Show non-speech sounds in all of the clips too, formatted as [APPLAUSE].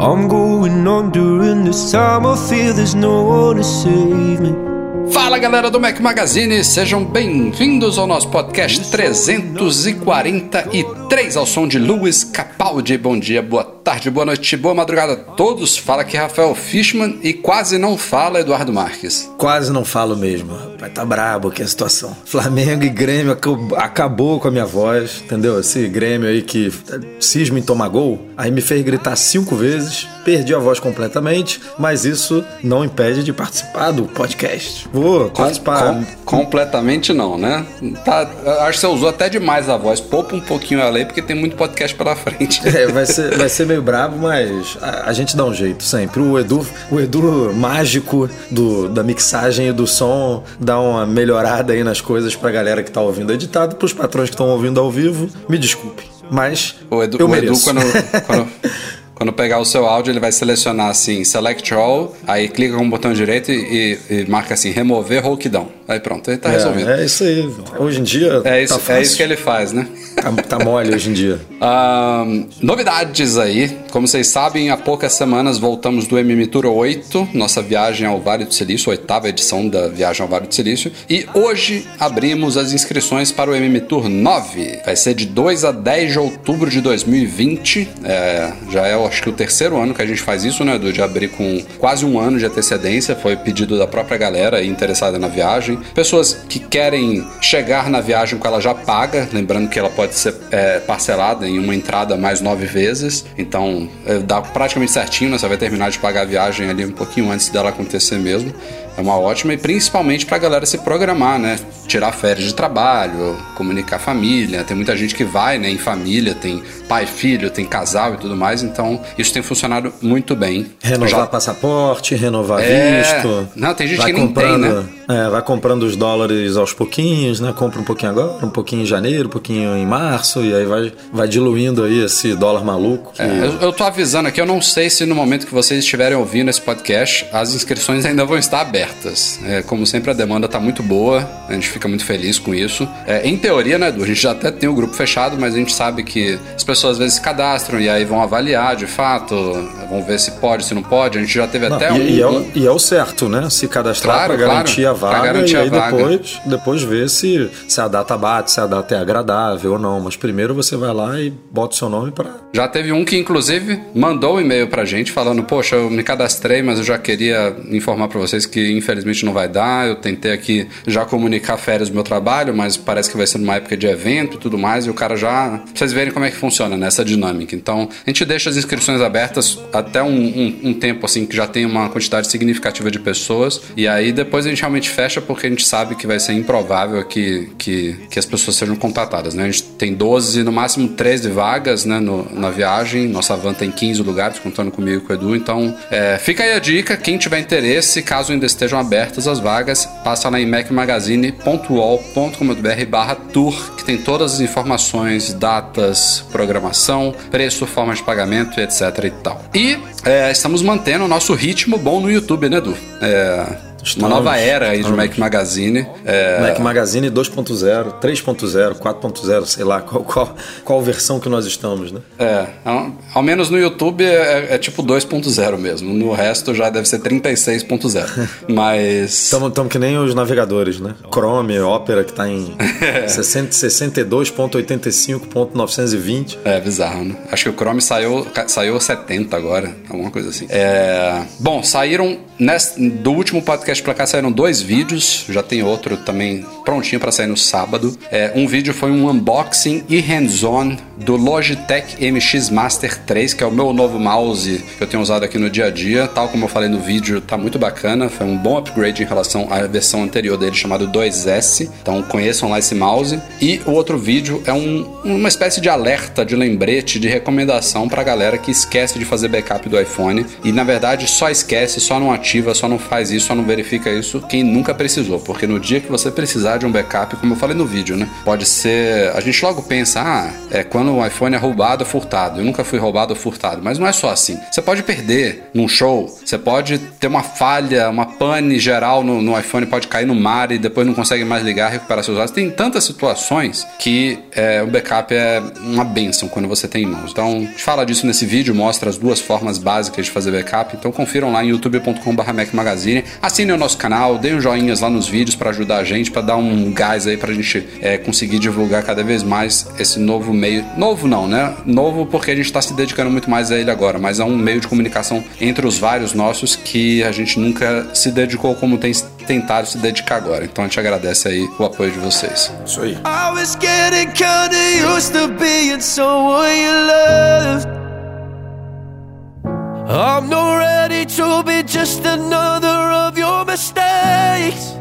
I'm going on during this time. I feel there's no one to save me. Fala galera do Mac Magazine, sejam bem-vindos ao nosso podcast 343 ao som de Luiz Capaldi. Bom dia, boa tarde, boa noite, boa madrugada a todos. Fala aqui Rafael Fishman e quase não fala Eduardo Marques. Quase não falo mesmo, rapaz. Tá brabo aqui a situação. Flamengo e Grêmio acabou com a minha voz, entendeu? Esse Grêmio aí que cisma em tomar gol, aí me fez gritar cinco vezes, perdi a voz completamente, mas isso não impede de participar do podcast. Vou participar. Com, completamente não, né? Tá, acho que você usou até demais a voz. Poupa um pouquinho a lei, porque tem muito podcast pela frente. [LAUGHS] É, vai ser, vai ser meio brabo, mas a, a, gente dá um jeito sempre. O Edu, o Edu mágico do, da mixagem e do som dá uma melhorada aí nas coisas pra galera que tá ouvindo editado, pros patrões que estão ouvindo ao vivo. Me desculpe. Mas o Edu, eu o. Edu quando, quando... [LAUGHS] Quando pegar o seu áudio, ele vai selecionar assim, Select All, aí clica com o botão direito e, e marca assim, remover rouquidão. Aí pronto, ele tá é, resolvido. É isso aí. Hoje em dia. É isso, tá é isso que ele faz, né? Tá, tá mole hoje em dia. Um, [LAUGHS] novidades aí. Como vocês sabem, há poucas semanas voltamos do MM Tour 8, nossa viagem ao Vale do Silício, oitava edição da viagem ao Vale do Silício. E hoje abrimos as inscrições para o MM Tour 9. Vai ser de 2 a 10 de outubro de 2020. É, já é, acho que, o terceiro ano que a gente faz isso, né, Edu? De abrir com quase um ano de antecedência. Foi pedido da própria galera interessada na viagem. Pessoas que querem chegar na viagem com ela já paga, lembrando que ela pode ser é, parcelada em uma entrada mais nove vezes. Então, é, dá praticamente certinho, né? Você vai terminar de pagar a viagem ali um pouquinho antes dela acontecer mesmo. É uma ótima e principalmente para a galera se programar, né? Tirar férias de trabalho, comunicar família. Tem muita gente que vai, né, em família, tem pai, filho, tem casal e tudo mais. Então, isso tem funcionado muito bem. Renovar Já... passaporte, renovar é... visto. Não, tem gente vai que nem tem, né? É, vai comprando os dólares aos pouquinhos, né? Compra um pouquinho agora, um pouquinho em janeiro, um pouquinho em março, e aí vai, vai diluindo aí esse dólar maluco. Que... É, eu, eu tô avisando aqui, eu não sei se no momento que vocês estiverem ouvindo esse podcast, as inscrições ainda vão estar abertas É, como sempre, a demanda está muito boa, a gente fica muito feliz com isso. É, em teoria, né, Edu? A gente já até tem o grupo fechado, mas a gente sabe que as pessoas às vezes se cadastram e aí vão avaliar de fato, vão ver se pode, se não pode. A gente já teve não, até e, um, e, é o, e é o certo, né? Se cadastrar claro, para garantir claro, a vaga garantir e aí a vaga. depois, depois ver se, se a data bate, se a data é agradável ou não. Mas primeiro você vai lá e bota o seu nome para. Já teve um que, inclusive, mandou um e-mail pra gente falando: Poxa, eu me cadastrei, mas eu já queria informar para vocês que infelizmente não vai dar. Eu tentei aqui já comunicar férias do meu trabalho, mas parece que vai ser numa época de evento e tudo mais. E o cara já. Pra vocês verem como é que funciona nessa dinâmica. Então, a gente deixa as inscrições abertas até um, um, um tempo assim que já tem uma quantidade significativa de pessoas. E aí depois a gente realmente fecha porque a gente sabe que vai ser improvável que, que, que as pessoas sejam contatadas. Né? A gente tem 12, no máximo 13 vagas né, no, na viagem. Nossa van tem 15 lugares, contando comigo e com o Edu. Então, é, fica aí a dica. Quem tiver interesse, caso ainda estejam abertas as vagas, passa lá em macmagazine.ol.com.br barra tour, que tem todas as informações, datas, programação, preço, forma de pagamento, etc e tal. E é, estamos mantendo o nosso ritmo bom no YouTube, né, Edu? É, uma nova era aí do Mac Magazine. É... Mac Magazine 2.0, 3.0, 4.0, sei lá [LAUGHS] qual, qual, qual versão que nós estamos, né? É, ao, ao menos no YouTube é, é tipo 2.0 mesmo. No resto já deve ser 36.0. [LAUGHS] Mas. Estamos que nem os navegadores, né? Chrome, Opera, que está em [LAUGHS] 62.85.920. É bizarro, né? Acho que o Chrome saiu, saiu 70 agora, alguma coisa assim. É... Bom, saíram nesse, do último podcast podcast pra cá saíram dois vídeos, já tem outro também prontinho para sair no sábado. É, um vídeo foi um unboxing e hands-on do Logitech MX Master 3, que é o meu novo mouse que eu tenho usado aqui no dia a dia. Tal como eu falei no vídeo, tá muito bacana. Foi um bom upgrade em relação à versão anterior dele, chamado 2S. Então conheçam lá esse mouse. E o outro vídeo é um, uma espécie de alerta, de lembrete, de recomendação pra galera que esquece de fazer backup do iPhone. E na verdade só esquece, só não ativa, só não faz isso, só não verifica isso quem nunca precisou. Porque no dia que você precisar de um backup, como eu falei no vídeo, né? Pode ser. A gente logo pensa, ah, é quando o iPhone é roubado ou furtado. Eu nunca fui roubado ou furtado. Mas não é só assim. Você pode perder num show, você pode ter uma falha, uma pane geral no, no iPhone, pode cair no mar e depois não consegue mais ligar, recuperar seus dados. Tem tantas situações que é, o backup é uma benção quando você tem em mãos. Então, a gente fala disso nesse vídeo, mostra as duas formas básicas de fazer backup. Então, confiram lá em youtube.com.br Mac Magazine. Assinem o nosso canal, deem um joinhas lá nos vídeos para ajudar a gente, para dar um gás aí pra gente é, conseguir divulgar cada vez mais esse novo meio. Novo não, né? Novo porque a gente está se dedicando muito mais a ele agora, mas é um meio de comunicação entre os vários nossos que a gente nunca se dedicou como tem tentado se dedicar agora. Então a gente agradece aí o apoio de vocês. Isso aí. I was getting kinda used to being someone you loved. I'm not ready to be just another of your mistakes.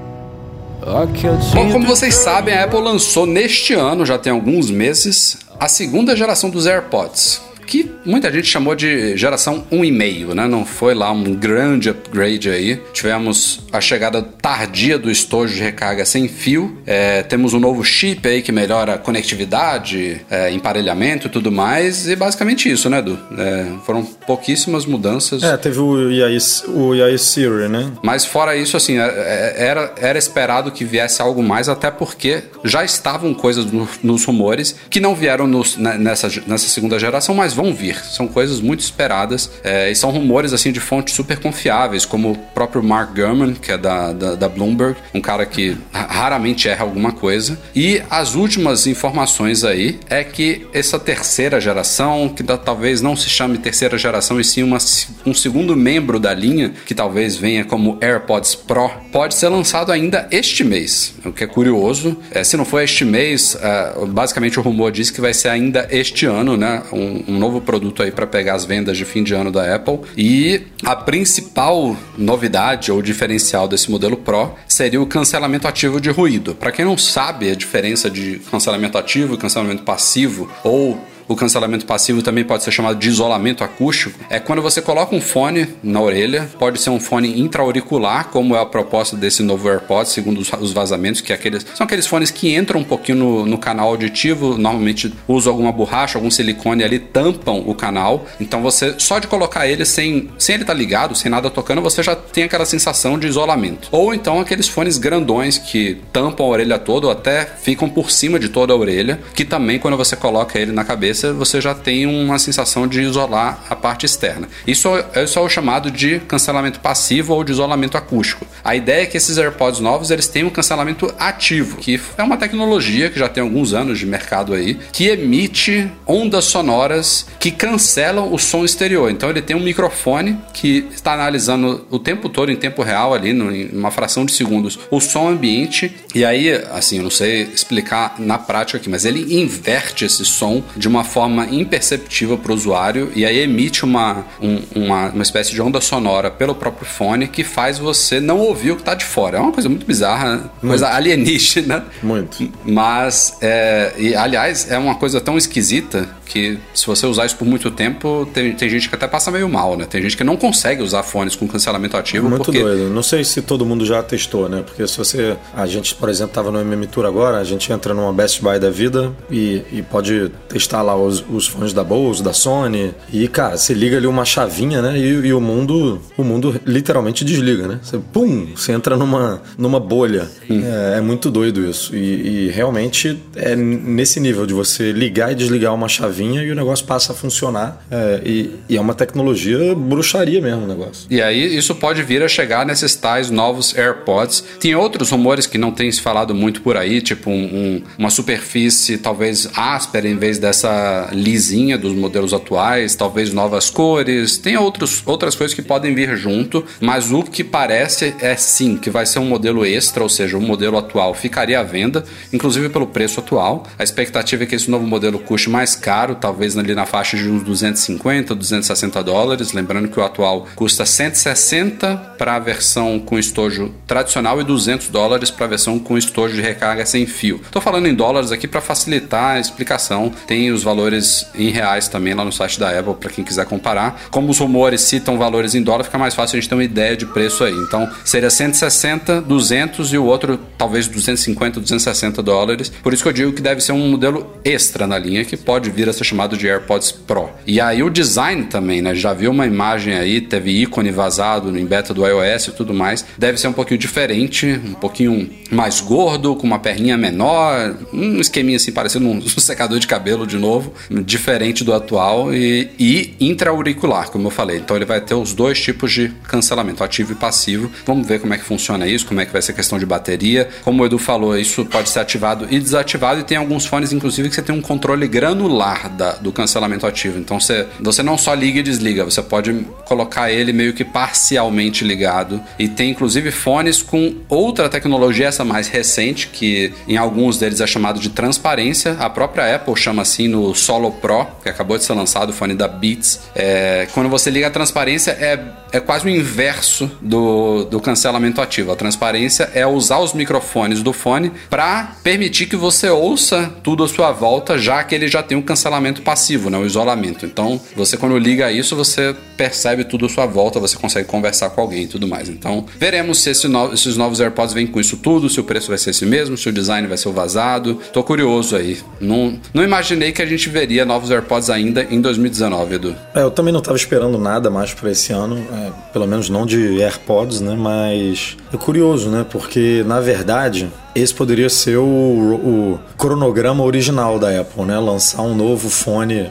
Bom, como vocês sabem, a Apple lançou neste ano, já tem alguns meses, a segunda geração dos AirPods. Que muita gente chamou de geração 1,5, né? Não foi lá um grande upgrade aí. Tivemos a chegada tardia do estojo de recarga sem fio. É, temos um novo chip aí que melhora a conectividade, é, emparelhamento e tudo mais. E basicamente isso, né, Edu? É, foram pouquíssimas mudanças. É, teve o iOS, o Siri, né? Mas fora isso, assim, é- é- era, era esperado que viesse algo mais, até porque já estavam coisas no- nos rumores que não vieram nos- ne- nessa, nessa segunda geração, mas vão vir. São coisas muito esperadas é, e são rumores assim de fontes super confiáveis, como o próprio Mark Gurman, que é da, da, da Bloomberg, um cara que ra- raramente erra alguma coisa. E as últimas informações aí é que essa terceira geração, que da- talvez não se chame terceira geração, e sim uma, um segundo membro da linha, que talvez venha como AirPods Pro, pode ser lançado ainda este mês, o que é curioso. É, se não for este mês, é, basicamente o rumor diz que vai ser ainda este ano, né? Um, um novo produto aí para pegar as vendas de fim de ano da Apple. E a principal novidade ou diferencial desse modelo Pro seria o cancelamento ativo de ruído. Para quem não sabe a diferença de cancelamento ativo e cancelamento passivo, ou o cancelamento passivo também pode ser chamado de isolamento acústico. É quando você coloca um fone na orelha, pode ser um fone intra-auricular, como é a proposta desse novo AirPods, segundo os- os vazamentos, que é aqueles, são aqueles fones que entram um pouquinho no, no canal auditivo, normalmente usam alguma borracha, algum silicone ali, tampam o canal. Então você, só de colocar ele sem, sem ele estar ligado, sem nada tocando, você já tem aquela sensação de isolamento. Ou então aqueles fones grandões que tampam a orelha toda, ou até ficam por cima de toda a orelha, que também quando você coloca ele na cabeça, você já tem uma sensação de isolar a parte externa. Isso é só o chamado de cancelamento passivo ou de isolamento acústico. A ideia é que esses AirPods novos eles têm um cancelamento ativo, que é uma tecnologia que já tem alguns anos de mercado aí, que emite ondas sonoras que cancelam o som exterior. Então ele tem um microfone que está analisando o tempo todo, em tempo real, ali, em uma fração de segundos, o som ambiente. E aí, assim, eu não sei explicar na prática aqui, mas ele inverte esse som de uma forma imperceptível para o usuário e aí emite uma, um- uma, uma espécie de onda sonora pelo próprio fone que faz você não ouvir o que está de fora. É uma coisa muito bizarra, coisa alienígena. Muito. Mas, é, e, aliás, é uma coisa tão esquisita que se você usar isso por muito tempo, tem, tem gente que até passa meio mal, né? Tem gente que não consegue usar fones com cancelamento ativo Muito porque doido. Não sei se todo mundo já testou, né? Porque se você. A gente, por exemplo, tava no MM Tour agora, a gente entra numa Best Buy da vida e, e pode testar lá os, os fones da Bose, da Sony. E, cara, você liga ali uma chavinha, né? E, e o mundo. O mundo literalmente desliga, né? Você, pum! Você entra numa, numa bolha. É, é muito doido isso. E, e realmente é nesse nível de você ligar e desligar uma chavinha chavinha e o negócio passa a funcionar. É, e, e, é uma tecnologia bruxaria mesmo o negócio. E aí isso pode vir a chegar nesses tais novos AirPods. Tem outros rumores que não tem se falado muito por aí, tipo um, um, uma superfície talvez áspera em vez dessa lisinha dos modelos atuais, talvez novas cores. Tem outros, outras coisas que podem vir junto, mas o que parece é sim que vai ser um modelo extra, ou seja, o modelo atual ficaria à venda, inclusive pelo preço atual. A expectativa é que esse novo modelo custe mais caro, talvez ali na faixa de uns 250, 260 dólares. Lembrando que o atual custa 160 para a versão com estojo tradicional e 200 dólares para a versão com estojo de recarga sem fio. Estou falando em dólares aqui para facilitar a explicação. Tem os valores em reais também lá no site da Apple para quem quiser comparar. Como os rumores citam valores em dólar, fica mais fácil a gente ter uma ideia de preço aí. Então seria 160, 200 e o outro talvez 250, 260 dólares. Por isso que eu digo que deve ser um modelo extra na linha que pode vir a ser chamado de AirPods Pro. E aí o design também, né? Já viu uma imagem aí, teve ícone vazado no beta do iOS e tudo mais. Deve ser um pouquinho diferente, um pouquinho mais gordo, com uma perninha menor, um esqueminha assim parecendo um [LAUGHS] secador de cabelo de novo, diferente do atual e, e intra-auricular, como eu falei. Então ele vai ter os dois tipos de cancelamento, ativo e passivo. Vamos ver como é que funciona isso, como é que vai ser a questão de bateria. Como o Edu falou, isso pode ser ativado e desativado e tem alguns fones, inclusive, que você tem um controle granular da, do cancelamento ativo. Então você, você não só liga e desliga, você pode colocar ele meio que parcialmente ligado. E tem inclusive fones com outra tecnologia, essa mais recente, que em alguns deles é chamado de transparência. A própria Apple chama assim no Solo Pro, que acabou de ser lançado, o fone da Beats. É, quando você liga a transparência, é, é quase o inverso do, do cancelamento ativo. A transparência é usar os microfones do fone para permitir que você ouça tudo à sua volta, já que ele já tem um cancelamento passivo, né, o isolamento. Então, você quando liga isso, você percebe tudo à sua volta, você consegue conversar com alguém e tudo mais. Então, veremos se esse no, esses novos AirPods vêm com isso tudo, se o preço vai ser esse mesmo, se o design vai ser o vazado. Tô curioso aí. Não, não imaginei que a gente veria novos AirPods ainda em 2019, Edu. É, eu também não estava esperando nada mais para esse ano, é, pelo menos não de AirPods, né? Mas é curioso, né? Porque na verdade esse poderia ser o, o, cronograma original da Apple, né? Lançar um novo fone,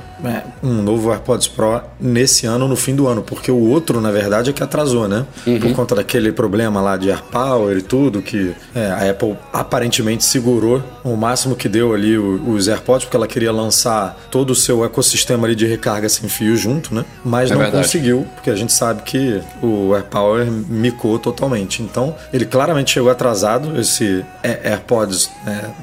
um novo AirPods Pro nesse ano, no fim do ano, porque o outro, na verdade, é que atrasou, né? Uhum. Por conta daquele problema lá de AirPower e tudo, que é, a Apple aparentemente segurou o máximo que deu ali os AirPods, porque ela queria lançar todo o seu ecossistema ali de recarga sem fio junto, né? Mas é não verdade. conseguiu, porque a gente sabe que o AirPower micou totalmente. Então, ele claramente chegou atrasado, esse é, AirPods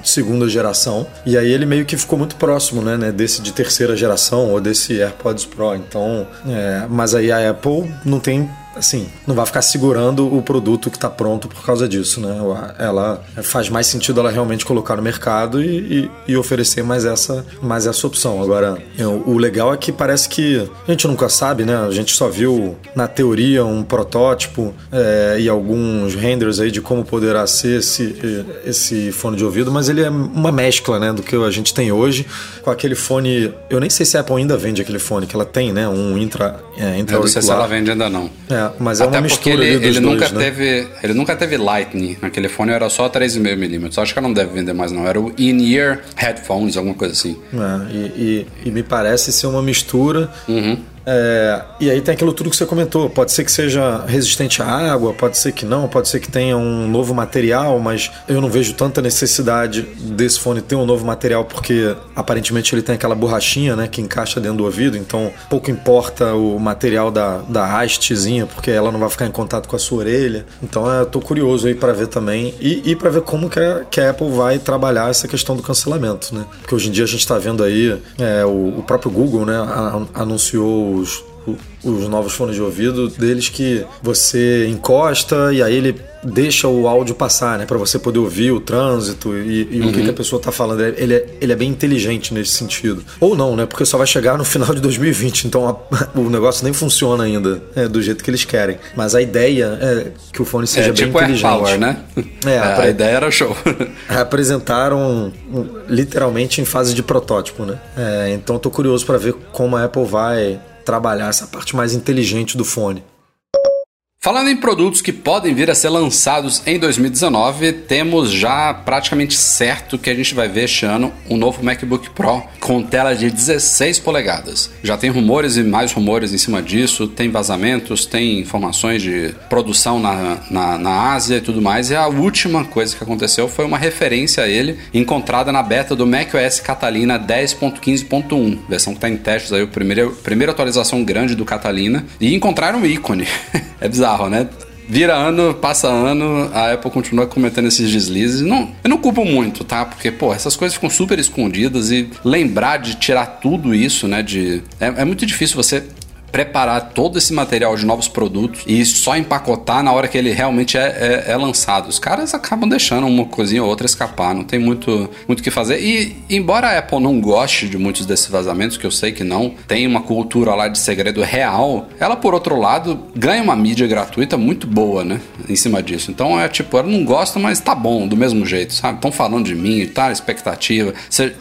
de segunda geração. E aí ele meio que ficou muito próximo, né, né desse de terceira geração ou desse AirPods Pro. Então, é, mas aí a Apple não tem assim, não vai ficar segurando o produto que está pronto por causa disso, né? Ela faz mais sentido ela realmente colocar no mercado e, e, e oferecer mais essa, mais essa opção. Agora, o legal é que parece que a gente nunca sabe, né? A gente só viu na teoria um protótipo é, e alguns renders aí de como poderá ser esse, esse fone de ouvido, mas ele é uma mescla, né, do que a gente tem hoje com aquele fone. Eu nem sei se a Apple ainda vende aquele fone que ela tem, né? Um intra, é, intra Eu não sei se ela vende ainda não. É, mas é Até uma mistura ele, ele dois, nunca né? teve Ele nunca teve Lightning. Naquele fone era só 3,5mm. Acho que ela não deve vender mais, não. Era o In-Ear Headphones, alguma coisa assim. É, e, e, e, me parece ser uma mistura. Uhum. É, e aí tem aquilo tudo que você comentou. Pode ser que seja resistente à água, pode ser que não, pode ser que tenha um novo material, mas eu não vejo tanta necessidade desse fone ter um novo material porque aparentemente ele tem aquela borrachinha, né, que encaixa dentro do ouvido. Então pouco importa o material da, da hastezinha, porque ela não vai ficar em contato com a sua orelha. Então é, eu tô curioso aí para ver também e, e para ver como que a, que a, Apple vai trabalhar essa questão do cancelamento, né? Porque hoje em dia a gente está vendo aí é, o, o próprio Google, né, anunciou os, os novos fones de ouvido deles que você encosta e aí ele deixa o áudio passar, né? Para você poder ouvir o trânsito e, e uhum. o que, que, a uhum. pessoa tá falando. Ele é, ele é bem inteligente nesse sentido. Ou não, né? Porque só vai chegar no final de 2020, então a, [LAUGHS] o negócio nem funciona ainda é, do jeito que eles querem. Mas a ideia é que o fone seja é, bem tipo inteligente. Power, né? É, é [LAUGHS] a, a ideia era show. [LAUGHS] apresentaram literalmente em fase de protótipo, né? É, então tô curioso para ver como a Apple vai trabalhar essa parte mais inteligente do fone. Falando em produtos que podem vir a ser lançados em 2019, temos já praticamente certo que a gente vai ver este ano um novo MacBook Pro com tela de 16 polegadas. Já tem rumores e mais rumores em cima disso, tem vazamentos, tem informações de produção na, na, na Ásia e tudo mais. E a última coisa que aconteceu foi uma referência a ele encontrada na beta do macOS Catalina 10.15.1, versão que está em testes aí, a primeira, primeira atualização grande do Catalina, e encontraram um ícone. [LAUGHS] é bizarro bizarro, né? Vira ano, passa ano, a Apple continua cometendo esses deslizes. Não, eu não culpo muito, tá? Porque, pô, essas coisas ficam super escondidas e lembrar de tirar tudo isso, né? De, é, é muito difícil você preparar todo esse material de novos produtos e só empacotar na hora que ele realmente é, é, é lançado. Os caras acabam deixando uma coisinha ou outra escapar, não tem muito muito que fazer. E embora a Apple não goste de muitos desses vazamentos, que eu sei que não, tem uma cultura lá de segredo real, ela por outro lado ganha uma mídia gratuita muito boa, né? Em cima disso. Então é tipo, ela não gosta, mas tá bom, do mesmo jeito, sabe? Estão falando de mim, tá? Expectativa.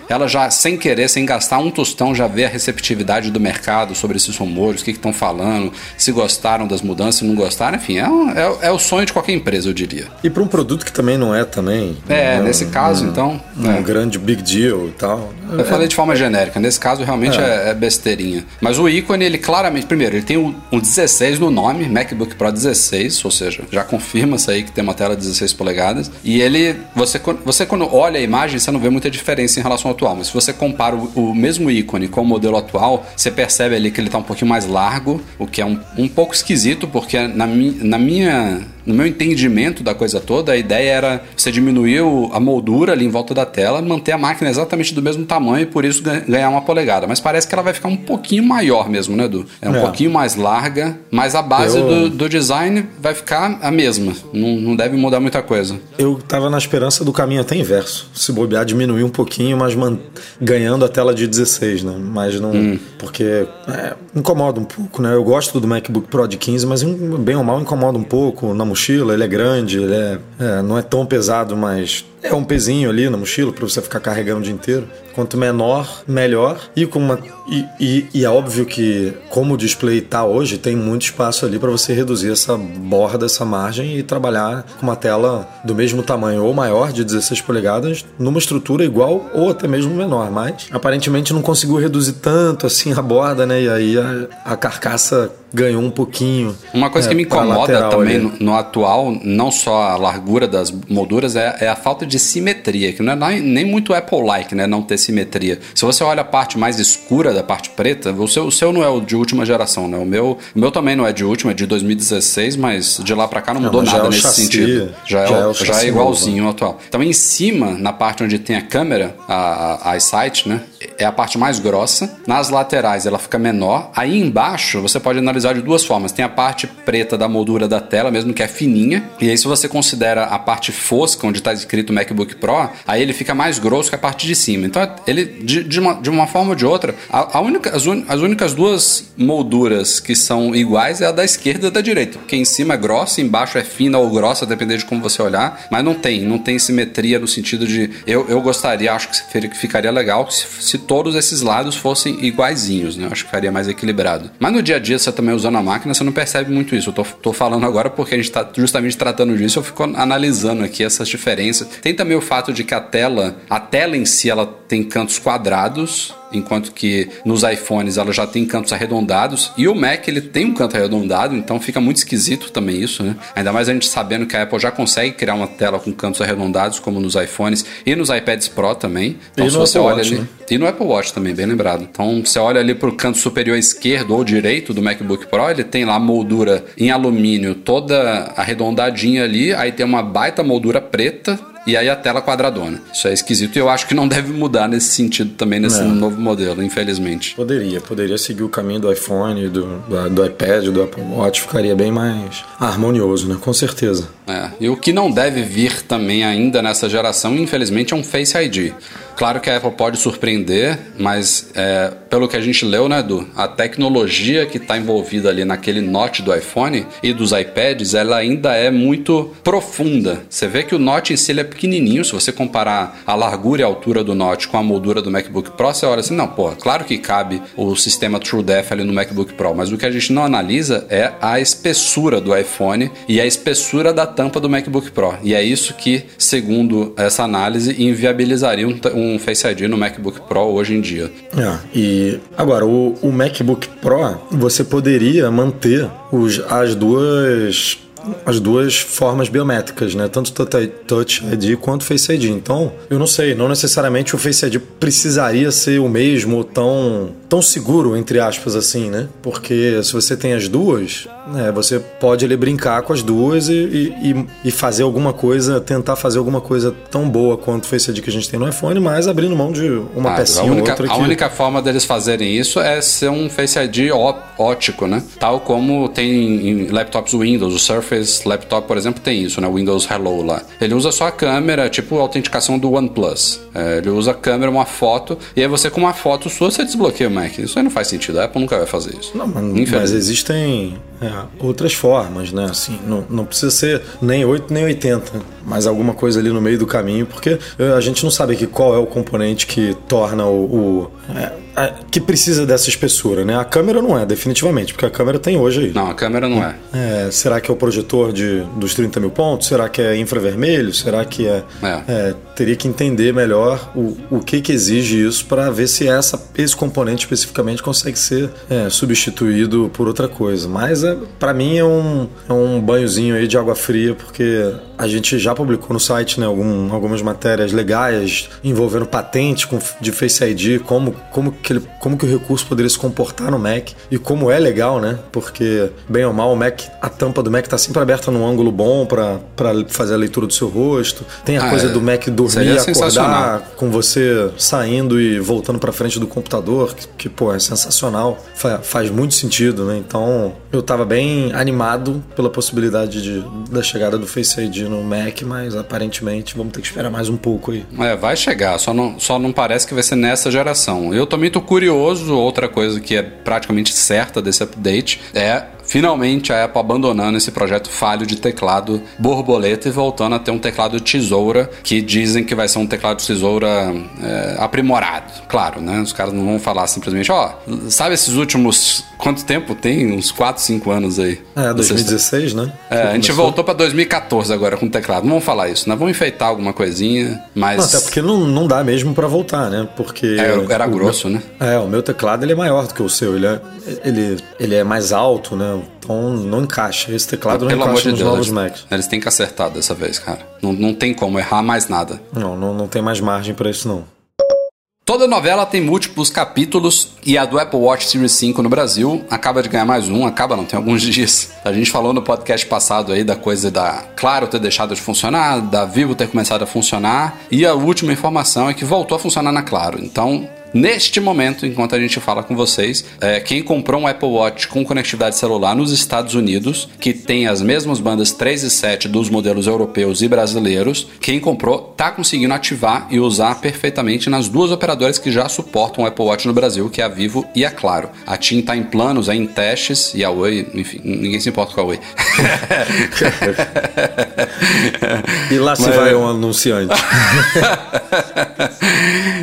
Ela já, sem querer, sem gastar um tostão, já vê a receptividade do mercado sobre esses rumores que estão falando, se gostaram das mudanças, se não gostaram, enfim, é, um, é, é, o sonho de qualquer empresa, eu diria. E para um produto que também não é também. É, nesse caso, então. Um é. grande big deal e tal. Eu é. falei de forma genérica, nesse caso realmente é. é. besteirinha. Mas o ícone, ele claramente, primeiro, ele tem o 16 no nome, MacBook Pro 16, ou seja, já confirma isso aí que tem uma tela de 16 polegadas. E ele, você, você quando olha a imagem, você não vê muita diferença em relação ao atual, mas se você compara o, o mesmo ícone com o modelo atual, você percebe ali que ele está um pouquinho mais largo, o que é um, um pouco esquisito, porque na, mi, na minha no meu entendimento da coisa toda, a ideia era você diminuir a moldura ali em volta da tela, manter a máquina exatamente do mesmo tamanho e por isso ganhar uma polegada. Mas parece que ela vai ficar um pouquinho maior mesmo, né, Edu? É um é. pouquinho mais larga, mas a base eu... do, do, design vai ficar a mesma. Não, não deve mudar muita coisa. Eu tava na esperança do caminho até inverso. Se bobear, diminuir um pouquinho, mas man... ganhando a tela de 16, né? Mas não. Hum. Porque é, incomoda um pouco, né? Eu gosto do MacBook Pro de 15, mas bem ou mal incomoda um pouco na mochila, ele é grande, ele é, é, não é tão pesado, mas é um pezinho ali na mochila para você ficar carregando o dia inteiro. Quanto menor, melhor. E, com uma, e, e, e é óbvio que, como o display está hoje, tem muito espaço ali para você reduzir essa borda, essa margem e trabalhar com uma tela do mesmo tamanho ou maior, de 16 polegadas, numa estrutura igual ou até mesmo menor. Mas aparentemente não conseguiu reduzir tanto assim a borda, né? E aí a, a carcaça ganhou um pouquinho. Uma coisa é, que me incomoda também no, no, atual, não só a largura das molduras, é, é a falta de simetria, que não é nem muito Apple-like, né? Não ter simetria. Se você olha a parte mais escura da parte preta, o seu, o seu não é o de última geração, né? O meu, o meu também não é de última, é de 2016, mas de lá para cá não mudou não, nada é nesse chassi, sentido. Já é, já é, o, já é igualzinho ao atual. Então em cima, na parte onde tem a câmera, a, a EyeSight, né? É a parte mais grossa. Nas laterais ela fica menor. Aí embaixo você pode analisar de duas formas. Tem a parte preta da moldura da tela, mesmo que é fininha. E aí se você considera a parte fosca, onde está escrito MacBook Pro, aí ele fica mais grosso que a parte de cima. Então ele, de, de, uma, de uma forma ou de outra, a, a única, as, un, as únicas duas molduras que são iguais é a da esquerda e da direita. Porque em cima é grossa, embaixo é fina ou grossa, dependendo de como você olhar. Mas não tem, não tem simetria no sentido de. Eu, eu gostaria, acho que ficaria legal se, se todos esses lados fossem iguaizinhos, né? Eu acho que ficaria mais equilibrado. Mas no dia a dia, você também usando a máquina, você não percebe muito isso. Eu tô, tô falando agora porque a gente tá justamente tratando disso, eu fico analisando aqui essas diferenças. Tem também o fato de que a tela, a tela em si, ela tem cantos quadrados enquanto que nos iPhones ela já tem cantos arredondados e o Mac ele tem um canto arredondado, então fica muito esquisito também isso, né? Ainda mais a gente sabendo que a Apple já consegue criar uma tela com cantos arredondados como nos iPhones e nos iPads Pro também. Então e se você Apple olha Watch, ali né? e no Apple Watch também, bem lembrado. Então você olha ali para o canto superior esquerdo ou direito do MacBook Pro, ele tem lá a moldura em alumínio toda arredondadinha ali, aí tem uma baita moldura preta e aí a tela quadradona. Isso é esquisito e eu acho que não [LAUGHS] deve mudar nesse sentido também nesse é. novo modelo, infelizmente. Poderia, poderia seguir o caminho do iPhone, do, do, do iPad, do Apple Watch, ficaria bem mais harmonioso, né? Com certeza. É. E o que não deve vir também ainda nessa geração, infelizmente, é um Face ID. Claro que a Apple pode surpreender, mas é, pelo que a gente leu, né, Edu? A tecnologia que está envolvida ali naquele Note do iPhone e dos iPads, ela ainda é muito profunda. Você vê que o Note em si é pequenininho, se você comparar a largura e a altura do Note com a moldura do MacBook Pro, você olha assim, não, pô, claro que cabe o sistema TrueDepth ali no MacBook Pro, mas o que a gente não analisa é a espessura do iPhone e a espessura da tampa do MacBook Pro. E é isso que, segundo essa análise, inviabilizaria um, um Face ID no MacBook Pro hoje em dia. É, e agora, o, o MacBook Pro, você poderia manter os, as duas as duas formas biométricas, né? Tanto Touch ID quanto Face ID. Então, eu não sei, não necessariamente o Face ID precisaria ser o mesmo tão tão seguro entre aspas assim, né? Porque se você tem as duas, né, você pode ali brincar com as duas e, e, e, fazer alguma coisa, tentar fazer alguma coisa tão boa quanto o Face ID que a gente tem no iPhone, mas abrindo mão de uma ah, pecinha ou outra. A única forma deles fazerem isso é ser um Face ID ótico, né? Tal como tem em laptops Windows, o Surface Laptop, por exemplo, tem isso, né? Windows Hello lá. Ele usa só a câmera, tipo a autenticação do OnePlus. É, ele usa a câmera, uma foto, e aí você com uma foto sua, você desbloqueia o Mac. Isso aí não faz sentido. A Apple nunca vai fazer isso. Não, mas, mas existem é, outras formas, né? Assim, não, não precisa ser nem 8 nem 80, mas alguma coisa ali no meio do caminho, porque é, a gente não sabe aqui qual é o componente que torna o, o é, que precisa dessa espessura, né? A câmera não é, definitivamente, porque a câmera tem hoje aí. Não, a câmera não é. é será que é o projetor de, dos 30 mil pontos? Será que é infravermelho? Será que é. é. é teria que entender melhor o, o que, que exige isso para ver se essa, esse componente especificamente consegue ser é, substituído por outra coisa. Mas é, para mim é um, é um banhozinho aí de água fria, porque a gente já publicou no site né, algum, algumas matérias legais envolvendo patente com, de Face ID, como, como que ele, como que o recurso poderia se comportar no Mac e como é legal, né? Porque, bem ou mal, o Mac, a tampa do Mac está sempre aberta num ângulo bom para fazer a leitura do seu rosto. Tem a ah, coisa é. do Mac dormir, acordar com você saindo e voltando para frente do computador, que, que, pô, é sensacional. Fa faz muito sentido, né? Então, eu estava bem animado pela possibilidade de, da chegada do Face ID no Mac, mas aparentemente vamos ter que esperar mais um pouco aí. É, vai chegar, só não, só não parece que vai ser nessa geração. Eu também tô curioso, outra coisa que é praticamente certa desse update é finalmente a Apple abandonando esse projeto falho de teclado borboleta e voltando a ter um teclado tesoura que dizem que vai ser um teclado tesoura é, aprimorado. Claro, né? Os caras não vão falar simplesmente, ó, oh, sabe esses últimos. Quanto tempo tem? Uns 4, 5 anos aí. É, 2016, né? É, a gente voltou para 2014 agora com o teclado. Não vamos falar isso, né? Vamos enfeitar alguma coisinha, mas. Não, até porque não, não dá mesmo para voltar, né? Porque. É, era grosso, meu, né? É, o meu teclado ele é maior do que o seu. Ele é, ele, ele é mais alto, né? Então não encaixa. Esse teclado Pelo não encaixa de nos Deus, novos eles, Macs. Eles têm que acertar dessa vez, cara. Não, não tem como errar mais nada. Não, não, não tem mais margem para isso, não. Toda novela tem múltiplos capítulos e a do Apple Watch Series 5 no Brasil acaba de ganhar mais um, acaba não, tem alguns [LAUGHS] dias. A gente falou no podcast passado aí da coisa da Claro ter deixado de funcionar, da Vivo ter começado a funcionar e a última informação é que voltou a funcionar na Claro. Então, Neste momento, enquanto a gente fala com vocês, é, quem comprou um Apple Watch com conectividade celular nos Estados Unidos, que tem as mesmas bandas 3 e 7 dos modelos europeus e brasileiros, quem comprou tá conseguindo ativar e usar perfeitamente nas duas operadoras que já suportam o Apple Watch no Brasil, que é a Vivo e a Claro. A TIM está em planos, é em testes, e a Oi, enfim, ninguém se importa com a Oi. [LAUGHS] e lá se Mas... vai um anunciante. [LAUGHS]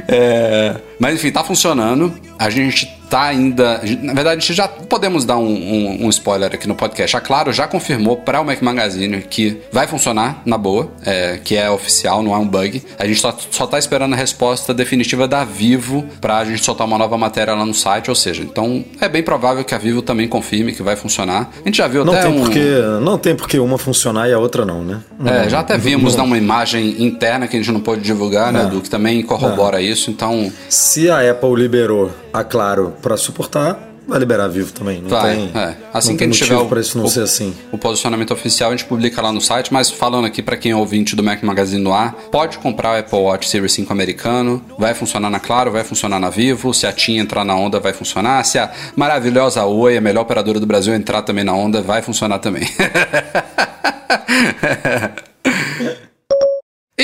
é... Mas enfim, tá funcionando. A gente tá ainda. Na verdade, a gente já podemos dar um, um, um spoiler aqui no podcast. A Claro já confirmou para o Mac Magazine que vai funcionar na boa, é, que é oficial, não é um bug. A gente só, só tá esperando a resposta definitiva da Vivo para a gente soltar uma nova matéria lá no site, ou seja, então é bem provável que a Vivo também confirme que vai funcionar. A gente já viu não até tem um... porque Não tem porque uma funcionar e a outra não, né? Não, é, já até vimos não. uma imagem interna que a gente não pôde divulgar, né, é. do que também corrobora é. isso, então... Se a Apple liberou a Claro para suportar, vai liberar vivo também. Não vai, tem, é. Assim que a gente tiver o, isso não o, ser assim. o posicionamento oficial, a gente publica lá no site. Mas falando aqui para quem é ouvinte do Mac Magazine no ar, pode comprar o Apple Watch Series 5 americano. Vai funcionar na Claro, vai funcionar na Vivo. Se a TIM entrar na onda, vai funcionar. Se a maravilhosa Oi, a melhor operadora do Brasil, entrar também na onda, vai funcionar também. [LAUGHS]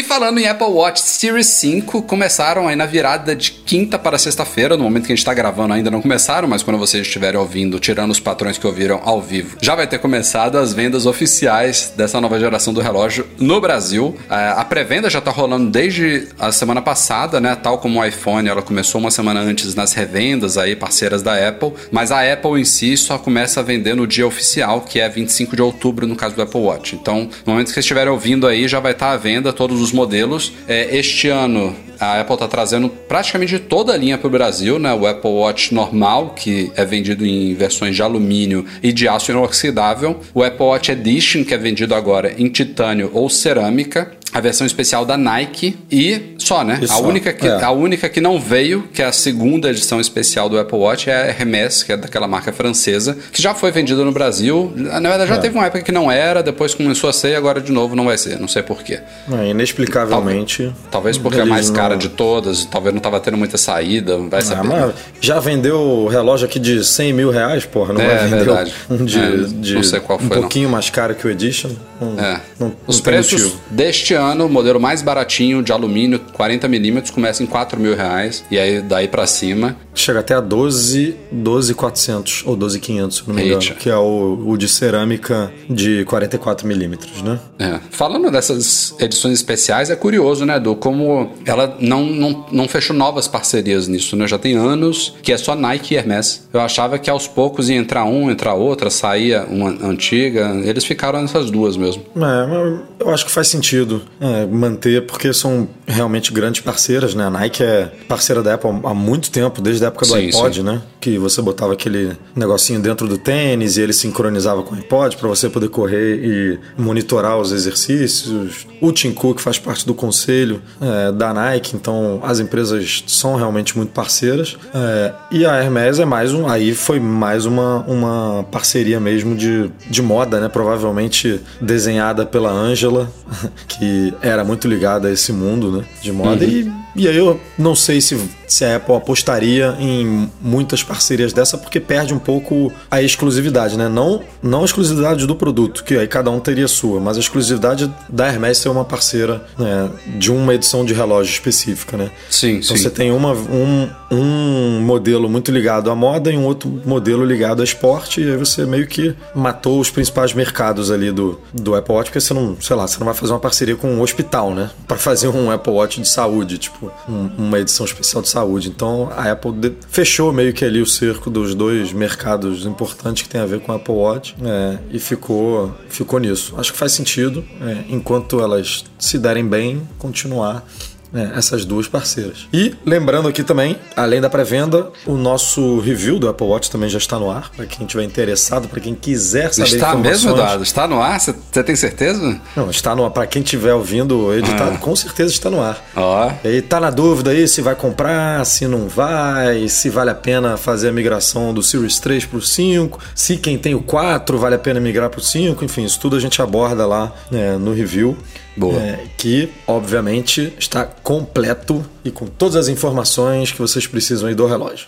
falando em Apple Watch Series 5, começaram aí na virada de quinta para sexta-feira, no momento que a gente está gravando ainda não começaram, mas quando vocês estiverem ouvindo, tirando os patrões que ouviram ao vivo, já vai ter começado as vendas oficiais dessa nova geração do relógio no Brasil. É, a pré-venda já está rolando desde a semana passada, né? Tal como o iPhone, ela começou uma semana antes nas revendas aí, parceiras da Apple, mas a Apple em si só começa a vender no dia oficial, que é 25 de outubro no caso do Apple Watch. Então, no momento que vocês estiverem ouvindo aí, já vai estar tá à venda todos os modelos. É, este ano a Apple está trazendo praticamente toda a linha para o Brasil, né? O Apple Watch normal, que é vendido em versões de alumínio e de aço inoxidável. O Apple Watch Edition, que é vendido agora em titânio ou cerâmica a versão especial da Nike e só, né? E a, só, única que, é. a única que não veio, que é a segunda edição especial do Apple Watch, é a Hermès, que é daquela marca francesa, que já foi vendida no Brasil. Na verdade, já É. teve uma época que não era, depois começou a ser e agora de novo não vai ser. Não sei porquê. É, inexplicavelmente. Talvez porque é a mais cara não- de todas, talvez não tava tendo muita saída, vai Ah, saber. já vendeu o relógio aqui de 100 mil reais, porra. Não É, verdade. um de, É, de não sei qual um foi, não. pouquinho mais caro que o Edition. Não, É. não- Os não preços motivo. deste ano, o modelo mais baratinho de alumínio, 40mm, começa em 4 mil reais. E aí daí pra cima. Chega até a 12, 12,400 ou 12,500, se não me engano. Eita. Que é o, o de cerâmica de 44 milímetros, né? É. Falando dessas edições especiais, é curioso, né, do como ela não, não, não fechou novas parcerias nisso, né? Já tem anos que é só Nike e Hermès. Eu achava que aos poucos ia entrar um, entrar outra, saía uma antiga. Eles ficaram nessas duas mesmo. É, eu acho que faz sentido é, manter, porque são realmente grandes parceiras, né? A Nike é parceira da Apple há muito tempo, desde a época do Sim, iPod, sim. né? Que você botava aquele negocinho dentro do tênis e ele sincronizava com o iPod para você poder correr e monitorar os exercícios. O Tim Cook faz parte do conselho é, da Nike, então as empresas são realmente muito parceiras. É, e a Hermes é mais um, aí foi mais uma, uma parceria mesmo de, de moda, né? Provavelmente desenhada pela Angela, [LAUGHS] que era muito ligada a esse mundo, né? De moda. E, e aí eu não sei se, se a Apple apostaria em muitas parcerias dessa, porque perde um pouco a exclusividade, né? Não, não a exclusividade do produto, que aí cada um teria sua, mas a exclusividade da Hermes ser uma parceira né, de uma edição de relógio específica, né? Sim, Então sim. você tem uma, um, um modelo muito ligado à moda e um outro modelo ligado a esporte, e aí você meio que matou os principais mercados ali do, do Apple Watch, porque você não, sei lá, você não vai fazer uma parceria com um hospital, né? Pra fazer um Apple Watch de saúde, tipo, uma edição especial de saúde. Então a Apple fechou meio que ali o cerco dos dois mercados importantes que tem a ver com o Apple Watch é, e ficou, ficou nisso. Acho que faz sentido, é, enquanto elas se derem bem, continuar né, essas duas parceiras. E lembrando aqui também, além da pré-venda, o nosso review do Apple Watch também já está no ar, para quem estiver interessado, para quem quiser saber Está mesmo, Eduardo? Está no ar? Você tem certeza? Não, está no ar. Para quem estiver ouvindo editado, Ah. com certeza está no ar. Ó. E aí tá na dúvida aí se vai comprar, se não vai, se vale a pena fazer a migração do Series 3 pro 5, se quem tem o 4 vale a pena migrar pro 5, enfim, isso tudo a gente aborda lá né, no review. Boa. É, que, obviamente, está completo e com todas as informações que vocês precisam aí do relógio.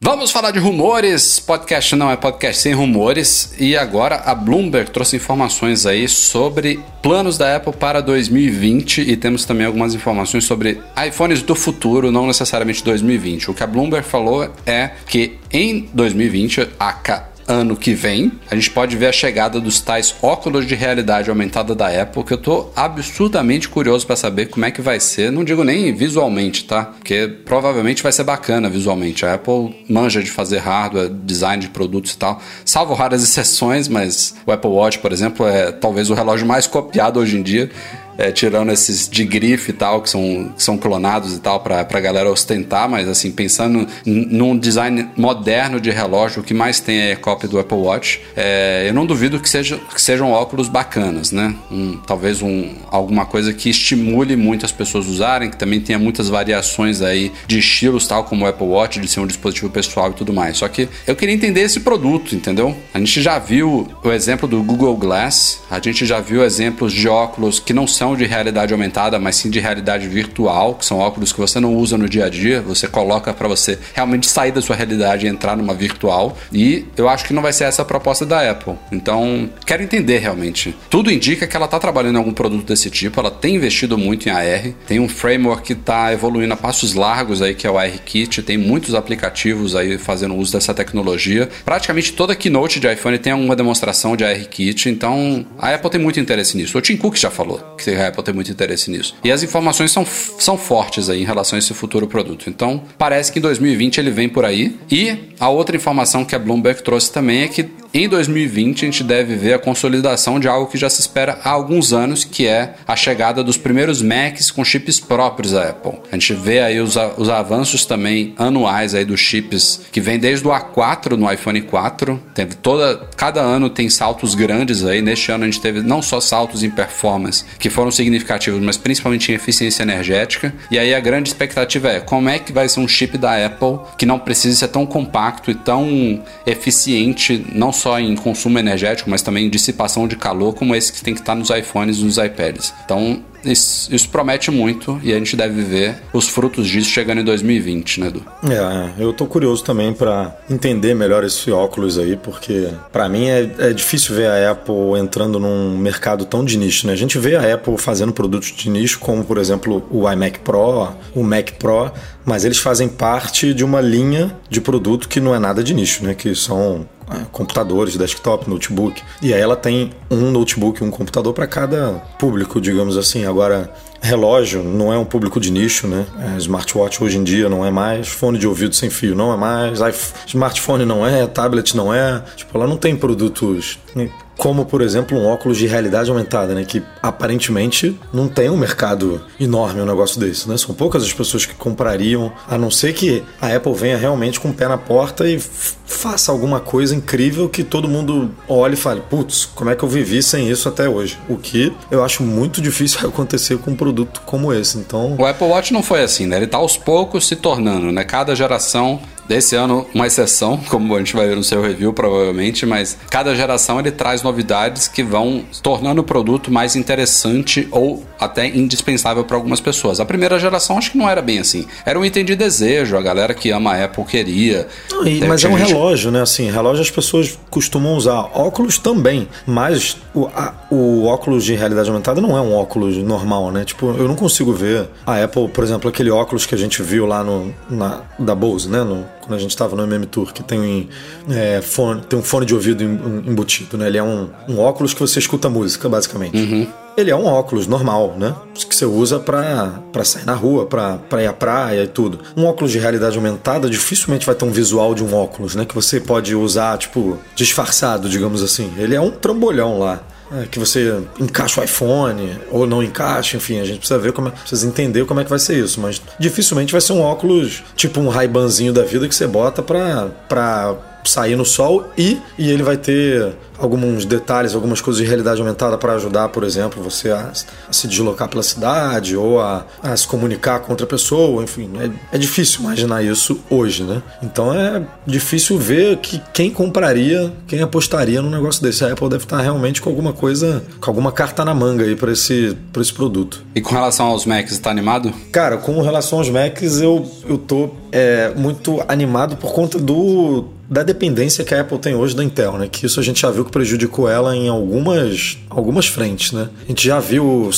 Vamos falar de rumores. Podcast não é podcast sem rumores. E agora a Bloomberg trouxe informações aí sobre planos da Apple para 2020 e temos também algumas informações sobre iPhones do futuro, não necessariamente 2020. O que a Bloomberg falou é que em 2020, aka ano que vem, a gente pode ver a chegada dos tais óculos de realidade aumentada da Apple, que eu tô absurdamente curioso para saber como é que vai ser. Não digo nem visualmente, tá? Porque provavelmente vai ser bacana visualmente. A Apple manja de fazer hardware, design de produtos e tal. Salvo raras exceções, mas o Apple Watch, por exemplo, é talvez o relógio mais copiado hoje em dia. É, tirando esses de grife e tal, que são, que são clonados e tal, pra, pra galera ostentar, mas assim, pensando num design moderno de relógio, o que mais tem é cópia do Apple Watch. É, eu não duvido que, seja, que sejam óculos bacanas, né? Um, talvez um, alguma coisa que estimule muito as pessoas usarem, que também tenha muitas variações aí de estilos, tal como o Apple Watch, de ser um dispositivo pessoal e tudo mais. Só que eu queria entender esse produto, entendeu? A gente já viu o exemplo do Google Glass, a gente já viu exemplos de óculos que não são de realidade aumentada, mas sim de realidade virtual, que são óculos que você não usa no dia a dia, você coloca para você realmente sair da sua realidade e entrar numa virtual. E eu acho que não vai ser essa a proposta da Apple. Então, quero entender realmente. Tudo indica que ela está trabalhando em algum produto desse tipo, ela tem investido muito em AR, tem um framework que está evoluindo a passos largos aí, que é o ARKit, tem muitos aplicativos aí fazendo uso dessa tecnologia. Praticamente toda keynote de iPhone tem alguma demonstração de ARKit, então a Apple tem muito interesse nisso. O Tim Cook já falou que a Apple tem muito interesse nisso. E as informações são, são fortes aí em relação a esse futuro produto. Então, parece que em 2020 ele vem por aí. E a outra informação que a Bloomberg trouxe também é que em 2020, a gente deve ver a consolidação de algo que já se espera há alguns anos, que é a chegada dos primeiros Macs com chips próprios da Apple. A gente vê aí os, os avanços também anuais aí dos chips que vem desde o A4 no iPhone 4. Teve toda, cada ano tem saltos grandes aí. Neste ano a gente teve não só saltos em performance que foram significativos, mas principalmente em eficiência energética. E aí a grande expectativa é como é que vai ser um chip da Apple que não precisa ser tão compacto e tão eficiente, não só em consumo energético, mas também em dissipação de calor, como esse que tem que estar nos iPhones e nos iPads. Então, isso, isso, promete muito e a gente deve ver os frutos disso chegando em 2020, né, Edu? É, eu tô curioso também para entender melhor esse óculos aí, porque para mim é, é, difícil ver a Apple entrando num mercado tão de nicho, né? A gente vê a Apple fazendo produtos de nicho, como por exemplo o iMac Pro, o Mac Pro, mas eles fazem parte de uma linha de produto que não é nada de nicho, né? Que são é, computadores, desktop, notebook. E aí ela tem um notebook, um computador para cada público, digamos assim. Agora, relógio não é um público de nicho, né? É, smartwatch hoje em dia não é mais, fone de ouvido sem fio não é mais, smartphone não é, tablet não é. Tipo, ela não tem produtos né? Como por exemplo um óculos de realidade aumentada, né, que aparentemente não tem um mercado enorme um negócio desse, né? São poucas as pessoas que comprariam, a não ser que a Apple venha realmente com o pé na porta e faça alguma coisa incrível que todo mundo olhe e fale, putz, como é que eu vivi sem isso até hoje? O que eu acho muito difícil [LAUGHS] acontecer com um produto como esse. Então, o Apple Watch não foi assim, né? Ele tá aos poucos se tornando, né? Cada geração Desse ano, uma exceção, [LAUGHS] como a gente vai ver no seu review provavelmente, mas cada geração ele traz novidades que vão tornando o produto mais interessante ou até indispensável para algumas pessoas. A primeira geração acho que não era bem assim. Era um item de desejo, a galera que ama a Apple queria. Não, e, mas é um gente... relógio, né? Assim, relógio as pessoas costumam usar. Óculos também, mas o, a, o óculos de realidade aumentada não é um óculos normal, né? Tipo, eu não consigo ver a Apple, por exemplo, aquele óculos que a gente viu lá no, na, da Bose, né? No, quando a gente estava no MM Tour, que tem, é, fone, tem um fone de ouvido embutido, né? Ele é um, um óculos que você escuta música, basicamente. Uhum. Ele é um óculos normal, né? Que você usa para sair na rua, para ir à praia e tudo. Um óculos de realidade aumentada dificilmente vai ter um visual de um óculos, né? Que você pode usar, tipo, disfarçado, digamos assim. Ele é um trambolhão lá. É, que você encaixa o iPhone ou não encaixa, enfim, a gente precisa ver como é, precisa entender como é que vai ser isso, mas dificilmente vai ser um óculos tipo um Ray-Banzinho da vida que você bota pra, pra sair no sol e, e ele vai ter alguns detalhes, algumas coisas de realidade aumentada para ajudar, por exemplo, você a, a, se deslocar pela cidade ou a, a, se comunicar com outra pessoa, enfim, é, é, difícil imaginar isso hoje, né? Então é difícil ver que quem compraria, quem apostaria num negócio desse. A Apple deve estar realmente com alguma coisa, com alguma carta na manga aí para esse, esse produto. E com relação aos Macs, está animado? Cara, com relação aos Macs, eu, eu tô é, muito animado por conta do da dependência que a Apple tem hoje da Intel, né? Que isso a gente já viu que prejudicou ela em algumas, algumas frentes, né? A gente já viu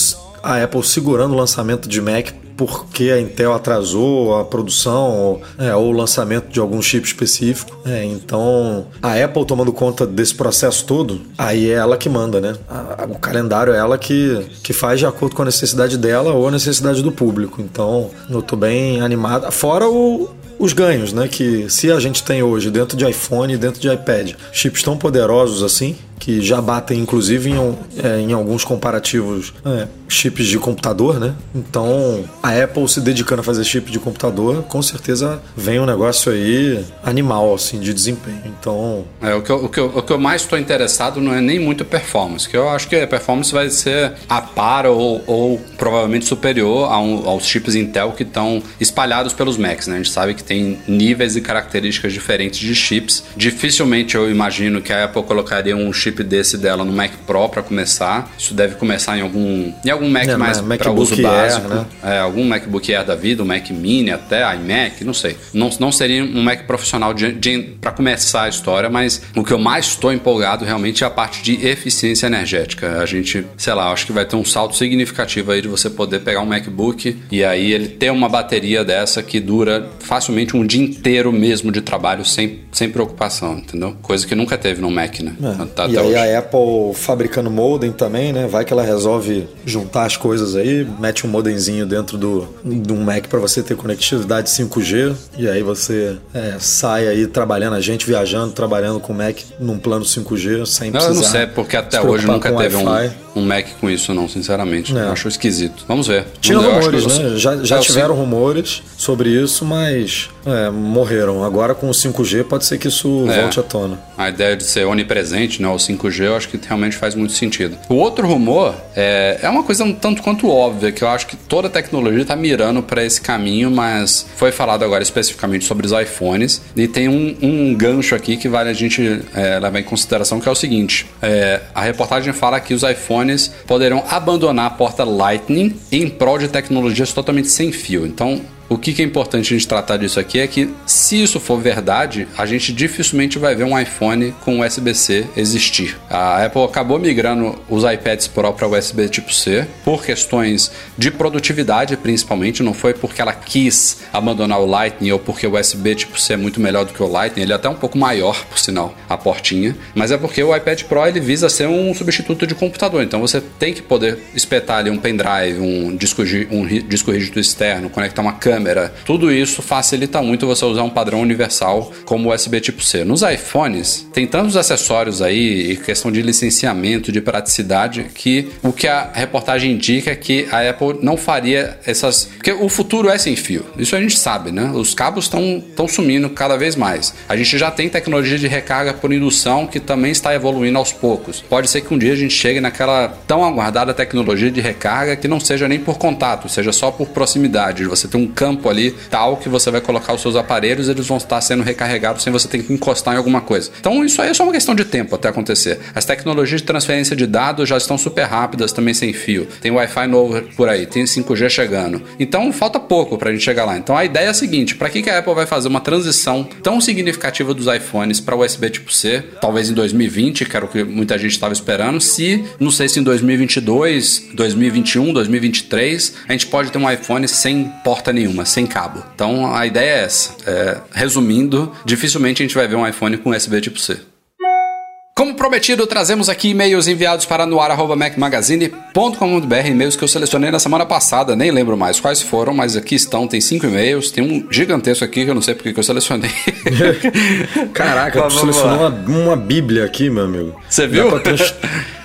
a Apple segurando o lançamento de Mac porque a Intel atrasou a produção ou, é, ou o lançamento de algum chip específico. É, então, a Apple tomando conta desse processo todo, aí é ela que manda, né? A, o calendário é ela que, que faz de acordo com a necessidade dela ou a necessidade do público. Então, eu tô bem animado. Fora o, os ganhos, né? Que se a gente tem hoje dentro de iPhone, dentro de iPad, chips tão poderosos assim, que já batem inclusive em, é, em alguns comparativos é, chips de computador, né? Então a Apple se dedicando a fazer chip de computador, com certeza vem um negócio aí animal assim de desempenho. Então é o que eu, o que eu, o que eu mais estou interessado não é nem muito performance, que eu acho que a performance vai ser a par ou, ou provavelmente superior um, aos chips Intel que estão espalhados pelos Macs, né? A gente sabe que tem níveis e características diferentes de chips. Dificilmente eu imagino que a Apple colocaria um chip chip desse dela no Mac Pro para começar. Isso deve começar em algum em algum Mac É, mais Mac- para uso Air, básico, né? é, algum MacBook Air da vida, um Mac Mini até iMac, não sei. Não, não seria um Mac profissional para começar a história, mas o que eu mais estou empolgado realmente é a parte de eficiência energética. A gente, sei lá, acho que vai ter um salto significativo aí de você poder pegar um MacBook e aí ele ter uma bateria dessa que dura facilmente um dia inteiro mesmo de trabalho sem, sem preocupação, entendeu? Coisa que nunca teve no Mac, né? Tá e até aí hoje. a Apple fabricando modem também, né? Vai que ela resolve juntar as coisas aí, mete um modemzinho dentro do, um Mac para você ter conectividade 5G e aí você é, sai aí trabalhando, a gente viajando, trabalhando com o Mac num plano 5G sem Não, precisar. eu não sei, porque até hoje nunca teve um, um Mac com isso, não, sinceramente. É. Eu acho esquisito. Vamos ver. Tinha rumores, né? você- Já, já É, tiveram sim. rumores sobre isso, mas é, morreram. Agora com o 5G pode ser que isso É. volte à tona. A ideia de ser onipresente, né, o 5G, eu acho que realmente faz muito sentido. O outro rumor é, é uma coisa um tanto quanto óbvia, que eu acho que toda a tecnologia está mirando para esse caminho, mas foi falado agora especificamente sobre os iPhones, e tem um, um gancho aqui que vale a gente é, levar em consideração, que é o seguinte, é, a reportagem fala que os iPhones poderão abandonar a porta Lightning em prol de tecnologias totalmente sem fio. Então, o que, é importante a gente tratar disso aqui é que, se isso for verdade, a gente dificilmente vai ver um iPhone com USB-C existir. A Apple acabou migrando os iPads Pro para USB tipo C por questões de produtividade, principalmente. Não foi porque ela quis abandonar o Lightning ou porque o USB tipo C é muito melhor do que o Lightning. Ele é até um pouco maior, por sinal, a portinha. Mas é porque o iPad Pro ele visa ser um substituto de computador. Então você tem que poder espetar ali um pendrive, um disco, um disco rígido externo, conectar uma câmera. Tudo isso facilita muito você usar um padrão universal como USB tipo C. Nos iPhones, tem tantos acessórios aí e questão de licenciamento, de praticidade, que o que a reportagem indica é que a Apple não faria essas. Porque o futuro é sem fio. Isso a gente sabe, né? Os cabos estão sumindo cada vez mais. A gente já tem tecnologia de recarga por indução que também está evoluindo aos poucos. Pode ser que um dia a gente chegue naquela tão aguardada tecnologia de recarga que não seja nem por contato, seja só por proximidade. Você tem um campo ali tal que você vai colocar os seus aparelhos, eles vão estar sendo recarregados sem você ter que encostar em alguma coisa. Então isso aí é só uma questão de tempo até acontecer. As tecnologias de transferência de dados já estão super rápidas, também sem fio. Tem Wi-Fi novo por aí, tem 5G chegando. Então falta pouco pra gente chegar lá. Então a ideia é a seguinte: para que que a Apple vai fazer uma transição tão significativa dos iPhones para USB tipo C, talvez em 2020, que era o que muita gente estava esperando, se não sei se em 2022, 2021, 2023, a gente pode ter um iPhone sem porta nenhuma, sem cabo. Então a ideia é essa. É, resumindo, dificilmente a gente vai ver um iPhone com USB tipo C. Como prometido, trazemos aqui e-mails enviados para noar.macmagazine.com.br, e-mails que eu selecionei na semana passada, nem lembro mais quais foram, mas aqui estão, tem cinco e-mails, tem um gigantesco aqui que eu não sei porque que eu selecionei. [LAUGHS] Caraca, tu selecionou uma, uma bíblia aqui, meu amigo. Você viu? Dá pra, trans-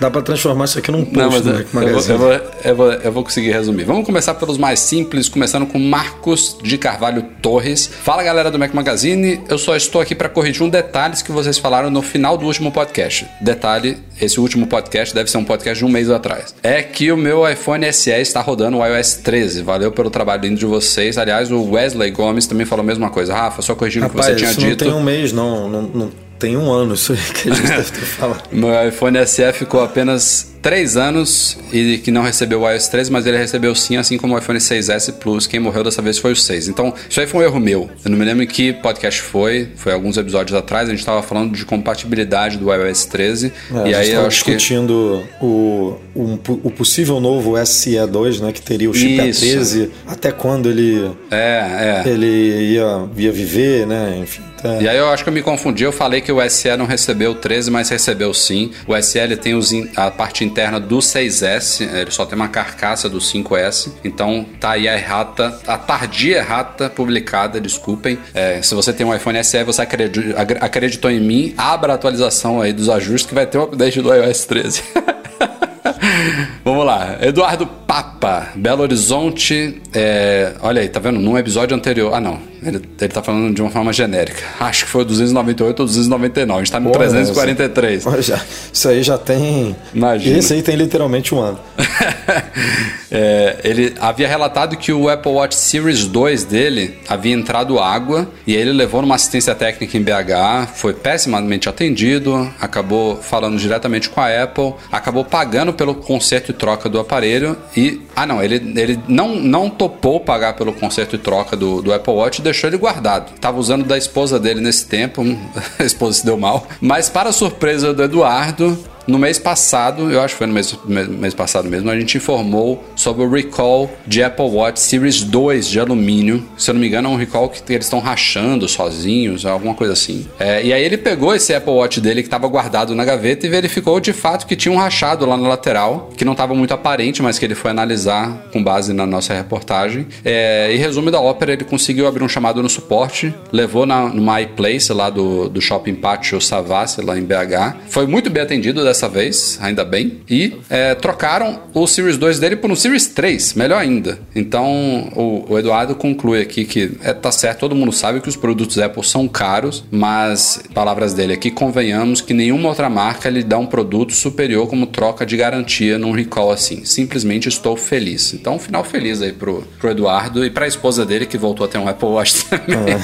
dá pra transformar isso aqui num post Não, mas do eu, Mac eu vou, Magazine. eu, vou, eu, vou, eu vou conseguir resumir. Vamos começar pelos mais simples, começando com Marcos de Carvalho Torres. Fala galera do Mac Magazine, eu só estou aqui para corrigir um detalhes que vocês falaram no final do último podcast. Detalhe, esse último podcast deve ser um podcast de um mês atrás. É que o meu iPhone SE está rodando o iOS 13. Valeu pelo trabalho lindo de vocês. Aliás, o Wesley Gomes também falou a mesma coisa. Rafa, só corrigindo o que você tinha isso dito. não tem um mês, não. Não, não tem um ano isso aí que a gente [LAUGHS] deve ter falado. Meu iPhone SE ficou apenas 3 anos e que não recebeu o iOS 13, mas ele recebeu sim, assim como o iPhone 6S Plus. Quem morreu dessa vez foi o 6. Então, isso aí foi um erro meu. Eu não me lembro em que podcast foi, foi alguns episódios atrás. A gente estava falando de compatibilidade do iOS 13. É, e a aí gente eu acho que. discutindo o, o, o possível novo SE2, né? Que teria o chip Isso. A13, até quando ele, É, é. ele ia, ia viver, né? Enfim. tá. E aí eu acho que eu me confundi, eu falei que o SE não recebeu o 13, mas recebeu sim. O SE ele tem os in- a parte interna do 6S, ele só tem uma carcaça do 5S. Então tá aí a errata, a tardia errata publicada, desculpem. É, se você tem um iPhone SE, você acredi- agre- acreditou em mim, abra a atualização aí dos ajustes que vai ter um update do iOS 13. [LAUGHS] Vamos lá, Eduardo Papa, Belo Horizonte. é, olha aí, tá vendo? Num episódio anterior. Ah, não. Ele, ele tá falando de uma forma genérica. Acho que foi o 298 ou 299. A gente tá no Porra, 343. Olha, já- isso aí já tem. Imagina. Esse aí tem literalmente um ano. [LAUGHS] É, ele havia relatado que o Apple Watch Series 2 dele havia entrado água e ele levou numa assistência técnica em BH, foi pessimamente atendido, acabou falando diretamente com a Apple, acabou pagando pelo conserto e troca do aparelho e. Ah, não, ele, ele não, não topou pagar pelo conserto e troca do, do Apple Watch e deixou ele guardado. Tava usando da esposa dele nesse tempo, [LAUGHS] a esposa se deu mal, mas para surpresa do Eduardo, no mês passado, eu acho que foi no mês, mês, passado mesmo, a gente informou sobre o recall de Apple Watch Series 2 de alumínio. Se eu não me engano, é um recall que eles estão rachando sozinhos, alguma coisa assim. É, e aí ele pegou esse Apple Watch dele que estava guardado na gaveta e verificou de fato que tinha um rachado lá na lateral, que não estava muito aparente, mas que ele foi analisar com base na nossa reportagem. É, e resumo da ópera, ele conseguiu abrir um chamado no suporte, levou na, numa iPlace lá do, do Shopping Pátio Savassi, lá em BH. Foi muito bem atendido dessa vez, ainda bem. E é, trocaram o Series 2 dele por um Series 3, melhor ainda. Então o, o Eduardo conclui aqui que é, tá certo, todo mundo sabe que os produtos Apple são caros, mas, palavras dele aqui, convenhamos que nenhuma outra marca lhe dá um produto superior como troca de garantia num recall assim. Simplesmente estou feliz. Então, um final feliz aí pro, pro Eduardo e pra esposa dele que voltou a ter um Apple Watch [LAUGHS] também.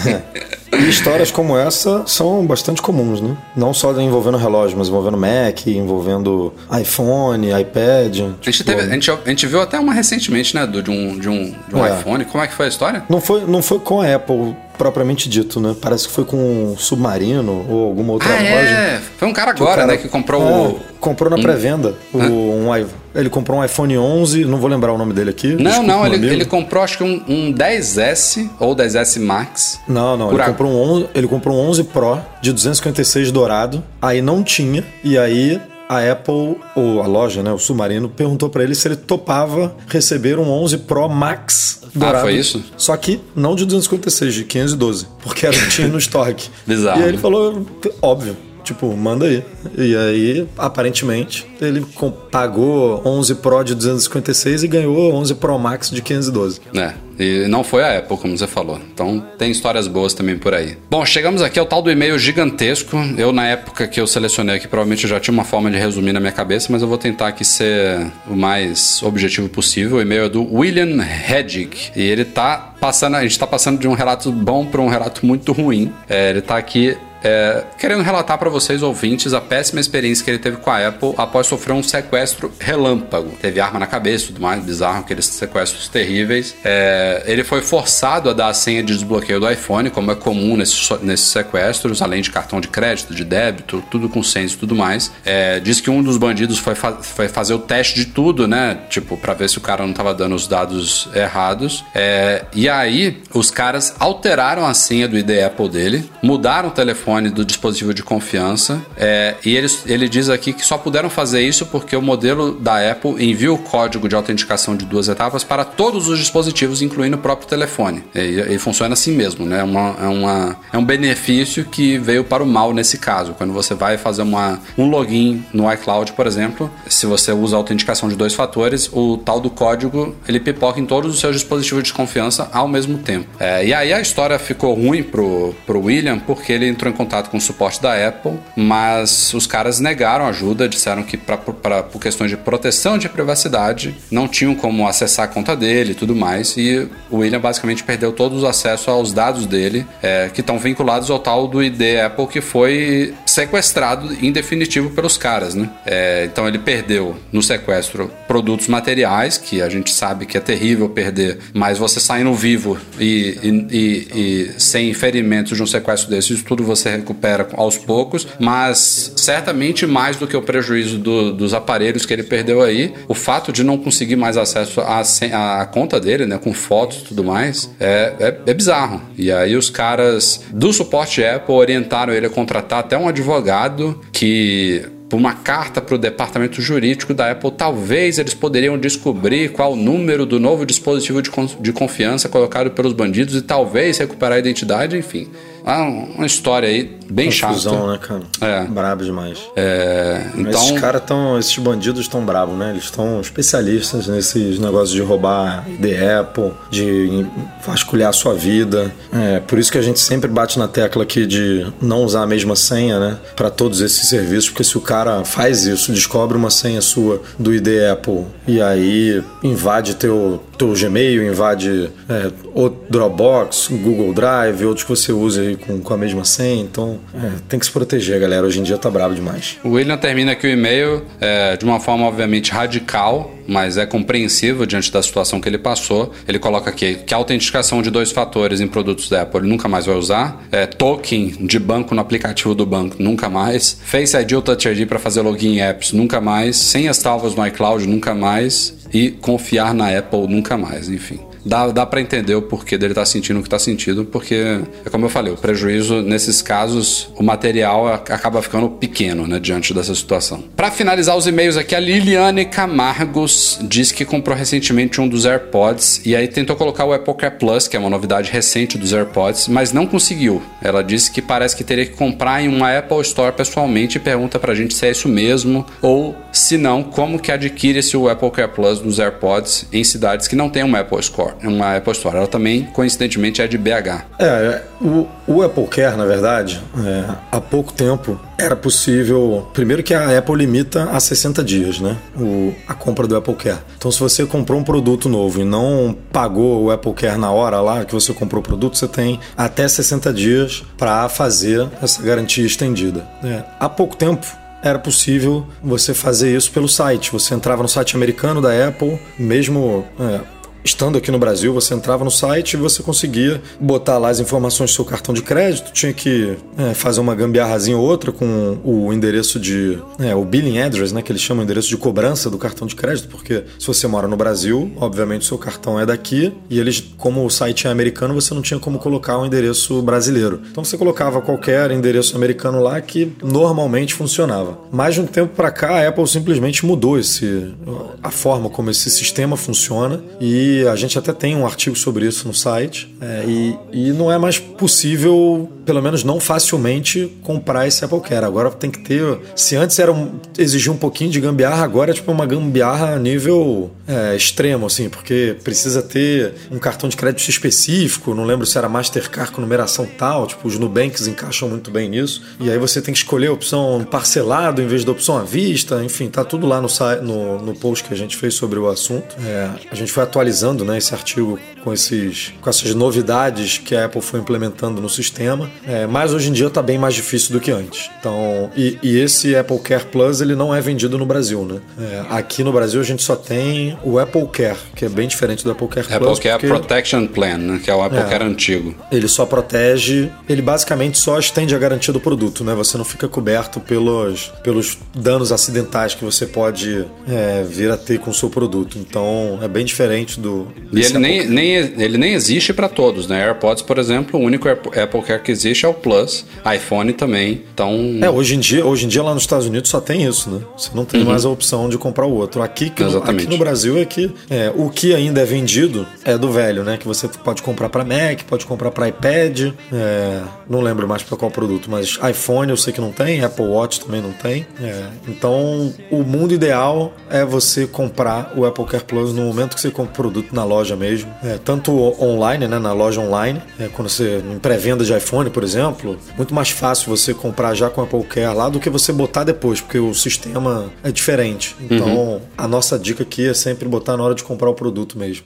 E histórias como essa são bastante comuns, né? Não só envolvendo relógio, mas envolvendo Mac, envolvendo iPhone, iPad. A gente, teve- a, gente, a gente viu até uma recentemente, né, do, de um, de um, de um É. iPhone. Como é que foi a história? Não foi, não foi com a Apple propriamente dito, né? Parece que foi com um Submarino ou alguma outra Ah, loja. é. Foi um cara agora, cara- né, que comprou É, o. Comprou na pré-venda. o- um i- ele comprou um iPhone 11, não vou lembrar o nome dele aqui. Não, desculpa, não, ele, ele comprou acho que um, um 10S ou 10S Max. Não, não, ele a- comprou, um 11, ele comprou um 11 Pro de 256 dourado, aí não tinha, e aí a Apple, ou a loja, né, o Submarino, perguntou pra ele se ele topava receber um 11 Pro Max dourado. Ah, foi isso? Só que não de 256, de 512, porque era o que tinha no [LAUGHS] estoque. Bizarro, E aí ele falou, óbvio, tipo, manda aí. E aí, aparentemente, ele pagou 11 Pro de 256 e ganhou 11 Pro Max de 512. É, e não foi a Apple, como você falou. Então tem histórias boas também por aí. Bom, chegamos aqui ao tal do e-mail gigantesco. Eu, na época que eu selecionei aqui, provavelmente já tinha uma forma de resumir na minha cabeça, mas eu vou tentar aqui ser o mais objetivo possível. O e-mail é do William Hedgig. E ele tá passando, a gente tá passando de um relato bom para um relato muito ruim. É, ele tá aqui é, querendo relatar para vocês, ouvintes, a péssima experiência que ele teve com a Apple após sofrer um sequestro relâmpago. Teve arma na cabeça e tudo mais, bizarro, aqueles sequestros terríveis. É, ele foi forçado a dar a senha de desbloqueio do iPhone, como é comum nesses, sequestros, além de cartão de crédito, de débito, tudo com senha e tudo mais. É, diz que um dos bandidos foi, fa- foi fazer o teste de tudo, né? Tipo, para ver se o cara não tava dando os dados errados. É, e aí, os caras alteraram a senha do ID Apple dele, mudaram o telefone do dispositivo de confiança. é, e eles, ele diz aqui que só puderam fazer isso porque o modelo da Apple envia o código de autenticação de duas etapas para todos os dispositivos, incluindo o próprio telefone. E, e funciona assim mesmo, né? É uma- é, uma, é um benefício que veio para o mal nesse caso. Quando você vai fazer uma, um login no iCloud, por exemplo, se você usa a autenticação de dois fatores, o tal do código ele pipoca em todos os seus dispositivos de confiança ao mesmo tempo. É, e aí a história ficou ruim pro, pro William porque ele entrou em contato com o suporte da Apple, mas os caras negaram ajuda, disseram que pra, pra, por questões de proteção de privacidade não tinham como acessar a conta dele e tudo mais. E o William basicamente perdeu todos os acessos aos dados dele, é, que estão vinculados ao tal do ID Apple que foi sequestrado em definitivo pelos caras, né? É, então ele perdeu no sequestro produtos materiais, que a gente sabe que é terrível perder, mas você saindo vivo e, e- e- e sem ferimentos de um sequestro desse, isso tudo você recupera aos poucos, mas certamente mais do que o prejuízo do- dos aparelhos que ele perdeu aí, o fato de não conseguir mais acesso à, conta dele, né, com fotos e tudo mais, é, é, é bizarro. E aí os caras do suporte Apple orientaram ele a contratar até um advogado que uma carta para o departamento jurídico da Apple, talvez eles poderiam descobrir qual o número do novo dispositivo de, de confiança colocado pelos bandidos e talvez recuperar a identidade, enfim. Ah, uma história aí bem Confusão, chata. né, cara? É. Brabo demais. É, então, Esses caras estão, esses bandidos estão bravos, né? Eles estão especialistas nesses negócios de roubar ID Apple, de vasculhar a sua vida. É, por isso que a gente sempre bate na tecla aqui de não usar a mesma senha, né? Para todos esses serviços, porque se o cara faz isso, descobre uma senha sua do ID Apple e aí invade teu, teu Gmail, invade é, o Dropbox, Google Drive, outros que você usa com, com a mesma senha. Então, é, tem que se proteger, galera. Hoje em dia tá bravo demais. o William termina aqui o e-mail é, de uma forma, obviamente, radical, mas é compreensível diante da situação que ele passou. Ele coloca aqui que a autenticação de dois fatores em produtos da Apple ele nunca mais vai usar. É, token de banco no aplicativo do banco, nunca mais. Face ID ou Touch ID para fazer login em apps, nunca mais. Senhas salvas no iCloud, nunca mais. E confiar na Apple, nunca mais. Enfim. Dá, dá para entender o porquê dele tá sentindo o que tá sentindo, porque é como eu falei, o prejuízo nesses casos, o material acaba ficando pequeno, né, diante dessa situação. Para finalizar os e-mails aqui, a Liliane Camargos diz que comprou recentemente um dos AirPods e aí tentou colocar o Apple Care Plus, que é uma novidade recente dos AirPods, mas não conseguiu. Ela disse que parece que teria que comprar em uma Apple Store pessoalmente e pergunta pra gente se é isso mesmo ou se não, como que adquire-se o Apple Care Plus nos AirPods em cidades que não tem uma Apple Store, uma Apple Store. Ela também, coincidentemente, é de BH. É, o, o Apple Care, na verdade, é, há pouco tempo era possível. Primeiro que a Apple limita a 60 dias, né? O, a compra do Apple Care. Então, se você comprou um produto novo e não pagou o Apple Care na hora lá que você comprou o produto, você tem até 60 dias para fazer essa garantia estendida. É, há pouco tempo era possível você fazer isso pelo site. Você entrava no site americano da Apple, mesmo é, estando aqui no Brasil, você entrava no site e você conseguia botar lá as informações do seu cartão de crédito, tinha que é, fazer uma gambiarrazinha ou outra com o endereço de. É, o billing address, né? Que eles chamam de endereço de cobrança do cartão de crédito, porque se você mora no Brasil, obviamente o seu cartão é daqui e eles, como o site é americano, você não tinha como colocar um endereço brasileiro. Então você colocava qualquer endereço americano lá que normalmente funcionava. Mais de um tempo para cá, a Apple simplesmente mudou esse, a forma como esse sistema funciona e a gente até tem um artigo sobre isso no site. É, e, e não é mais possível, pelo menos não facilmente, comprar esse Apple Care. Agora tem que ter. Se antes era um, exigia um pouquinho de gambiarra, agora é tipo uma gambiarra a nível é, extremo, assim, porque precisa ter um cartão de crédito específico. Não lembro se era Mastercard com numeração tal. Tipo, os Nubanks encaixam muito bem nisso. E aí você tem que escolher a opção parcelado em vez da opção à vista. Enfim, tá tudo lá no, no, no post que a gente fez sobre o assunto. É, a gente foi atualizando né, esse artigo com, esses, com essas novidades que a Apple foi implementando no sistema. É, mas hoje em dia está bem mais difícil do que antes. Então, e, e, esse Apple Care Plus ele não é vendido no Brasil, né? É, aqui no Brasil a gente só tem o Apple Care, que é bem diferente do Apple Care Apple Plus. Care porque Protection Plan, né, que é o Apple É. Care antigo. Ele só protege, ele basicamente só estende a garantia do produto, né? Você não fica coberto pelos, pelos danos acidentais que você pode é, vir a ter com o seu produto. Então é bem diferente do. E ele nem, Apple nem, ele nem existe para todos, né? AirPods, por exemplo, o único Apple Care que existe é o Plus, iPhone também. Então, É, hoje em dia, hoje em dia lá nos Estados Unidos só tem isso, né? Você não tem mais a opção de comprar o outro. Aqui, Uhum. Exatamente. aqui no Brasil é que é, o que ainda é vendido é do velho, né? Que você pode comprar para Mac, pode comprar para iPad, é, não lembro mais para qual produto, mas iPhone eu sei que não tem, Apple Watch também não tem. É, então, o mundo ideal é você comprar o Apple Care Plus no momento que você compra o produto na loja mesmo, É, tanto online, né? Na loja online, é, quando você em pré-venda de iPhone, por exemplo, muito mais fácil você comprar já com Apple Care lá do que você botar depois, porque o sistema é diferente. Então, a nossa dica aqui é sempre botar na hora de comprar o produto mesmo.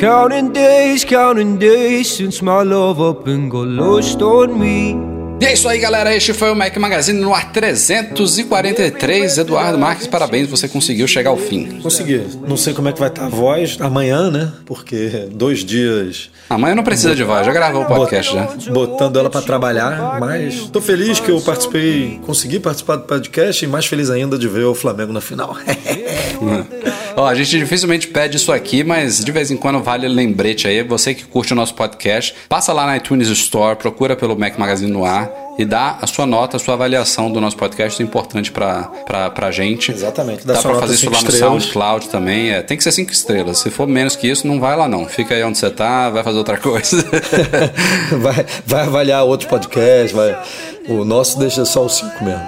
Counting days, counting days since my love up and got lost on me. E é isso aí, galera. Este foi o Mac Magazine no ar 343. Eduardo Marques, parabéns, você conseguiu chegar ao fim. Consegui. Não sei como é que vai estar a voz amanhã, né? Porque dois dias Amanhã não precisa de voz, já gravou o podcast já. botando ela pra trabalhar, mas tô feliz que eu participei, consegui participar do podcast e mais feliz ainda de ver o Flamengo na final. [LAUGHS] Ó, a gente dificilmente pede isso aqui, mas de vez em quando vale lembrete aí. Você que curte o nosso podcast, passa lá na iTunes Store, procura pelo Mac Magazine no ar e dá a sua nota, a sua avaliação do nosso podcast, é importante pra, pra, pra gente. Exatamente. Dá Dá pra fazer isso lá no estrelas. SoundCloud também. É, tem que ser cinco estrelas. Se for menos que isso, não vai lá não. Fica aí onde você tá, vai fazer outra coisa. [LAUGHS] vai, vai avaliar outro podcast, vai. O nosso deixa só os cinco mesmo.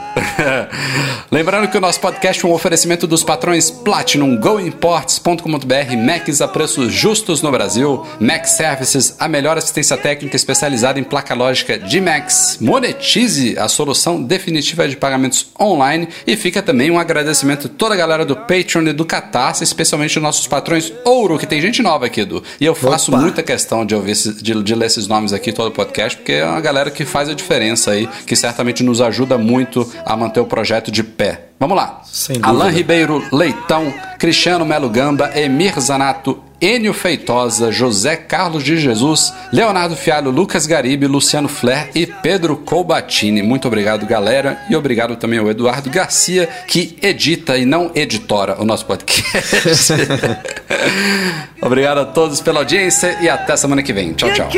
[LAUGHS] Lembrando que o nosso podcast é um oferecimento dos patrões Platinum, GoImports.com.br, Macs a preços justos no Brasil, Mac Services, a melhor assistência técnica especializada em placa lógica de Macs. Monetize a solução definitiva de pagamentos online e fica também um agradecimento a toda a galera do Patreon e do Catarse, especialmente os nossos patrões Ouro, que tem gente nova aqui, Edu. E eu faço Opa. muita questão de ouvir de, de ler esses nomes aqui todo o podcast, porque é uma galera que faz a diferença aí, que certamente nos ajuda muito a manter o projeto de pé. Vamos lá. Alain Ribeiro Leitão, Cristiano Melo Gamba, Emir Zanato, Enio Feitosa, José Carlos de Jesus, Leonardo Fialho, Lucas Garibe, Luciano Flair e Pedro Colbatini. Muito obrigado, galera, e obrigado também ao Eduardo Garcia, que edita e não editora o nosso podcast. [LAUGHS] obrigado a todos pela audiência e até semana que vem. Tchau, tchau.